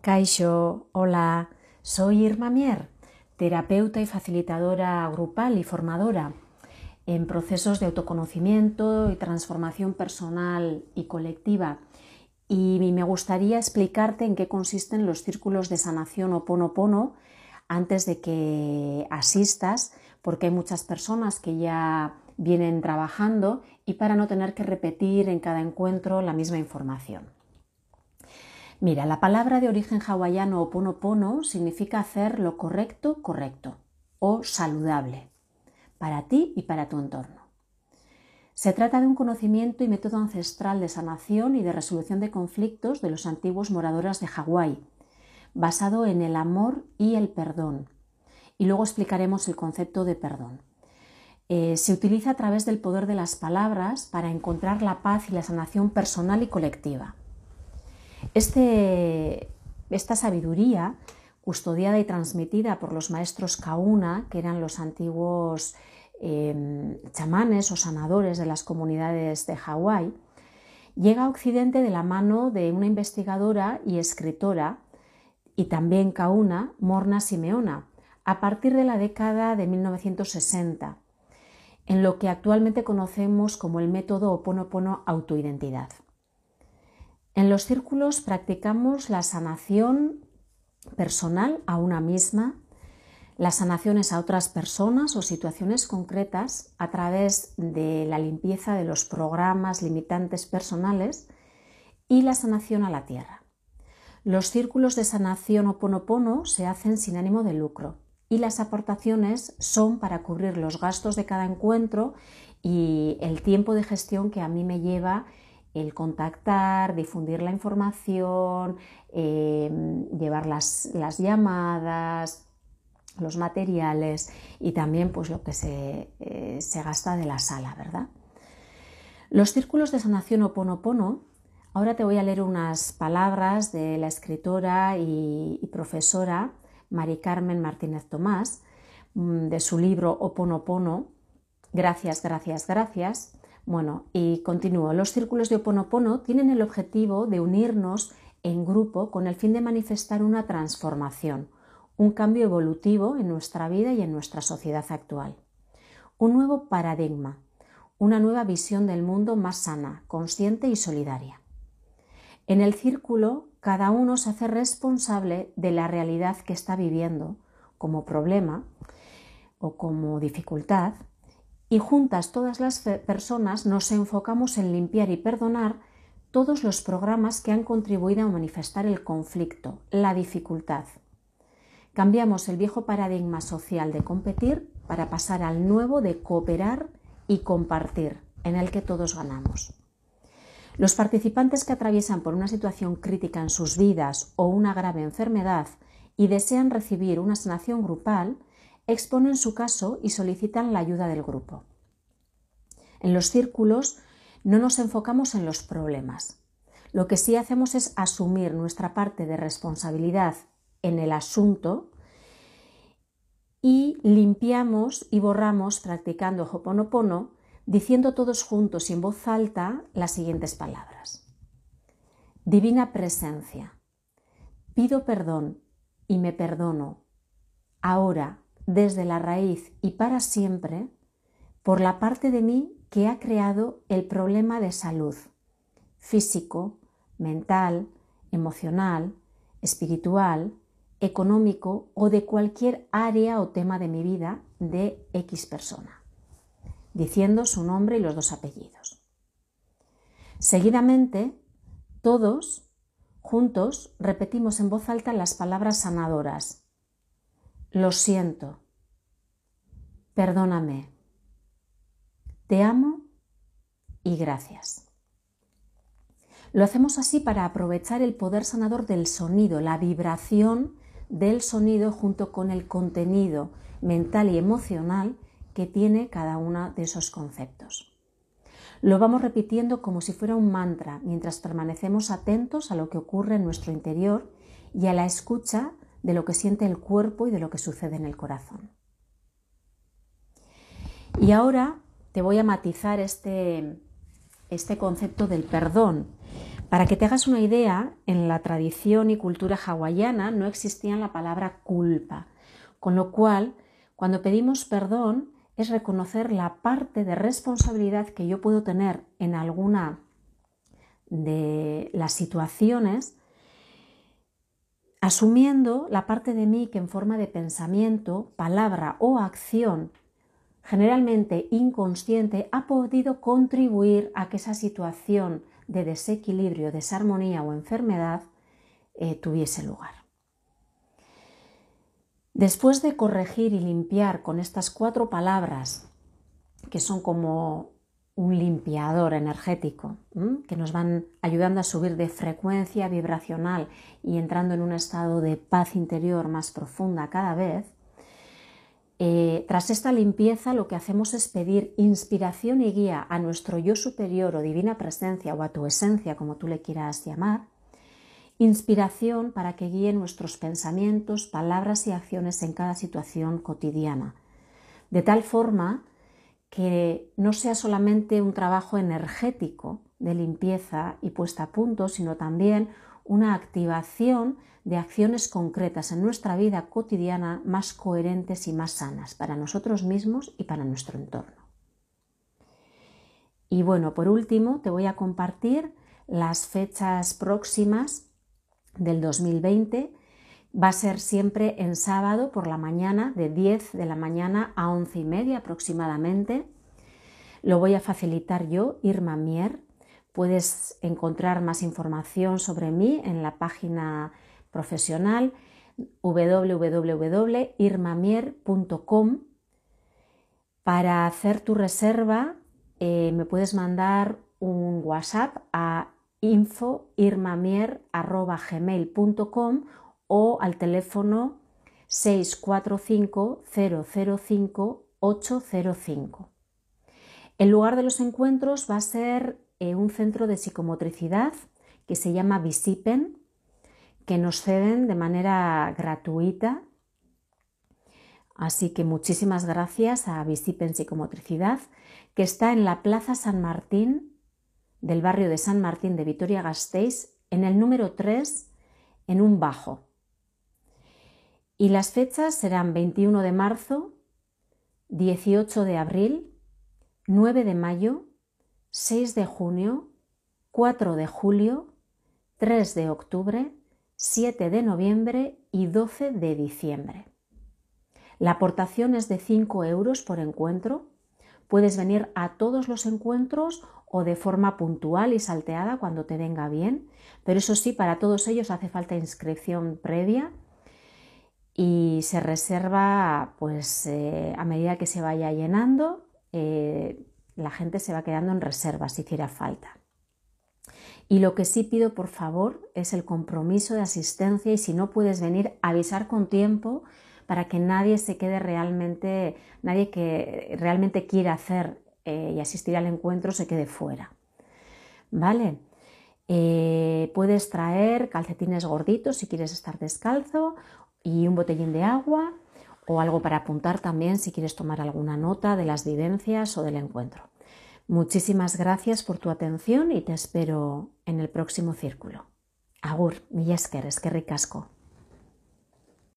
Kaisho, hola, soy Irma Mier, terapeuta y facilitadora grupal y formadora en procesos de autoconocimiento y transformación personal y colectiva. Y me gustaría explicarte en qué consisten los círculos de sanación o ponopono antes de que asistas, porque hay muchas personas que ya vienen trabajando y para no tener que repetir en cada encuentro la misma información. Mira, la palabra de origen hawaiano oponopono significa hacer lo correcto, correcto o saludable para ti y para tu entorno. Se trata de un conocimiento y método ancestral de sanación y de resolución de conflictos de los antiguos moradores de Hawái, basado en el amor y el perdón. Y luego explicaremos el concepto de perdón. Eh, se utiliza a través del poder de las palabras para encontrar la paz y la sanación personal y colectiva. Este, esta sabiduría, custodiada y transmitida por los maestros Kauna, que eran los antiguos em, chamanes o sanadores de las comunidades de Hawái, llega a Occidente de la mano de una investigadora y escritora, y también Kauna, Morna Simeona, a partir de la década de 1960, en lo que actualmente conocemos como el método Oponopono autoidentidad. En los círculos practicamos la sanación personal a una misma, las sanaciones a otras personas o situaciones concretas a través de la limpieza de los programas limitantes personales y la sanación a la tierra. Los círculos de sanación o ponopono se hacen sin ánimo de lucro y las aportaciones son para cubrir los gastos de cada encuentro y el tiempo de gestión que a mí me lleva el contactar, difundir la información, em, llevar las, llamadas, los materiales y también pues, lo que eh, se, gasta de la sala, ¿verdad? Los círculos de sanación Oponopono, ahora te voy a leer unas palabras de la escritora y, y profesora Mari Carmen Martínez Tomás, mm, de su libro Oponopono, Gracias, gracias, gracias, bueno, y continúo. Los círculos de Oponopono tienen el objetivo de unirnos en grupo con el fin de manifestar una transformación, un cambio evolutivo en nuestra vida y en nuestra sociedad actual. Un nuevo paradigma, una nueva visión del mundo más sana, consciente y solidaria. En el círculo, cada uno se hace responsable de la realidad que está viviendo como problema o como dificultad y juntas todas las personas nos enfocamos en limpiar y perdonar todos los programas que han contribuido a manifestar el conflicto, la dificultad. Cambiamos el viejo paradigma social de competir para pasar al nuevo de cooperar y compartir, en el que todos ganamos. Los participantes que atraviesan por una situación crítica en sus vidas o una grave enfermedad y desean recibir una sanación grupal exponen su caso y solicitan la ayuda del grupo. En los círculos no nos enfocamos en los problemas. Lo que sí hacemos es asumir nuestra parte de responsabilidad en el asunto y limpiamos y borramos practicando Hoponopono, diciendo todos juntos y en voz alta las siguientes palabras. Divina presencia, pido perdón y me perdono ahora desde la raíz y para siempre por la parte de mí que ha creado el problema de salud físico, mental, emocional, espiritual, económico o de cualquier área o tema de mi vida de X persona, diciendo su nombre y los dos apellidos. Seguidamente, todos juntos repetimos en voz alta las palabras sanadoras lo siento. Perdóname. Te amo y gracias. Lo hacemos así para aprovechar el poder sanador del sonido, la vibración del sonido junto con el contenido mental y emocional que tiene cada uno de esos conceptos. Lo vamos repitiendo como si fuera un mantra mientras permanecemos atentos a lo que ocurre en nuestro interior y a la escucha de lo que siente el cuerpo y de lo que sucede en el corazón. Y ahora te voy a matizar este, este concepto del perdón, Para que te hagas una idea, en la tradición y cultura hawaiana no existía la palabra culpa, con lo cual, cuando pedimos perdón, es reconocer la parte de responsabilidad que yo puedo tener en alguna de las situaciones, asumiendo la parte de mí que en forma de pensamiento, palabra o acción, generalmente inconsciente, ha podido contribuir a que esa situación de desequilibrio, desarmonía o enfermedad eh, tuviese lugar. Después de corregir y limpiar con estas cuatro palabras, que son como un limpiador energético, que nos van ayudando a subir de frecuencia vibracional y entrando en un estado de paz interior más profunda cada vez, eh, tras esta limpieza lo que hacemos es pedir inspiración y guía a nuestro yo superior o divina presencia o a tu esencia, como tú le quieras llamar, inspiración para que guíe nuestros pensamientos, palabras y acciones en cada situación cotidiana, de tal forma que no sea solamente un trabajo energético de limpieza y puesta a punto, sino también una activación de acciones concretas en nuestra vida cotidiana más coherentes y más sanas para nosotros mismos y para nuestro entorno. Y bueno, por último, te voy a compartir las fechas próximas del 2020. Va a ser siempre en sábado por la mañana, de 10 de la mañana a 11 y media aproximadamente. Lo voy a facilitar yo, Irma Mier. Puedes encontrar más información sobre mí en la página profesional www.irmamier.com. Para hacer tu reserva eh, me puedes mandar un WhatsApp a info.irmamier.gmail.com o al teléfono 645 005 805. El lugar de los encuentros va a ser eh, un centro de psicomotricidad que se llama Visipen que nos ceden de manera gratuita. Así que muchísimas gracias a Visipen Psicomotricidad, que está en la Plaza San Martín del barrio de San Martín de Vitoria-Gasteiz, en el número 3, en un bajo. Y las fechas serán 21 de marzo, 18 de abril, 9 de mayo, 6 de junio, 4 de julio, 3 de octubre, 7 de noviembre y 12 de diciembre. La aportación es de 5 euros por encuentro. Puedes venir a todos los encuentros o de forma puntual y salteada cuando te venga bien, pero eso sí, para todos ellos hace falta inscripción previa y se reserva pues eh, a medida que se vaya llenando, eh, la gente se va quedando en reserva si hiciera falta. Y lo que sí pido, por favor, es el compromiso de asistencia y si no puedes venir, avisar con tiempo para que nadie se quede realmente, nadie que realmente quiera hacer eh, y asistir al encuentro se quede fuera. ¿Vale? Puedes traer calcetines gorditos si quieres estar descalzo y un botellín de agua o algo para apuntar también si quieres tomar alguna nota de las vivencias o del encuentro. Muchísimas gracias por tu atención y te espero en el próximo círculo. Agur, mi es que ricasco.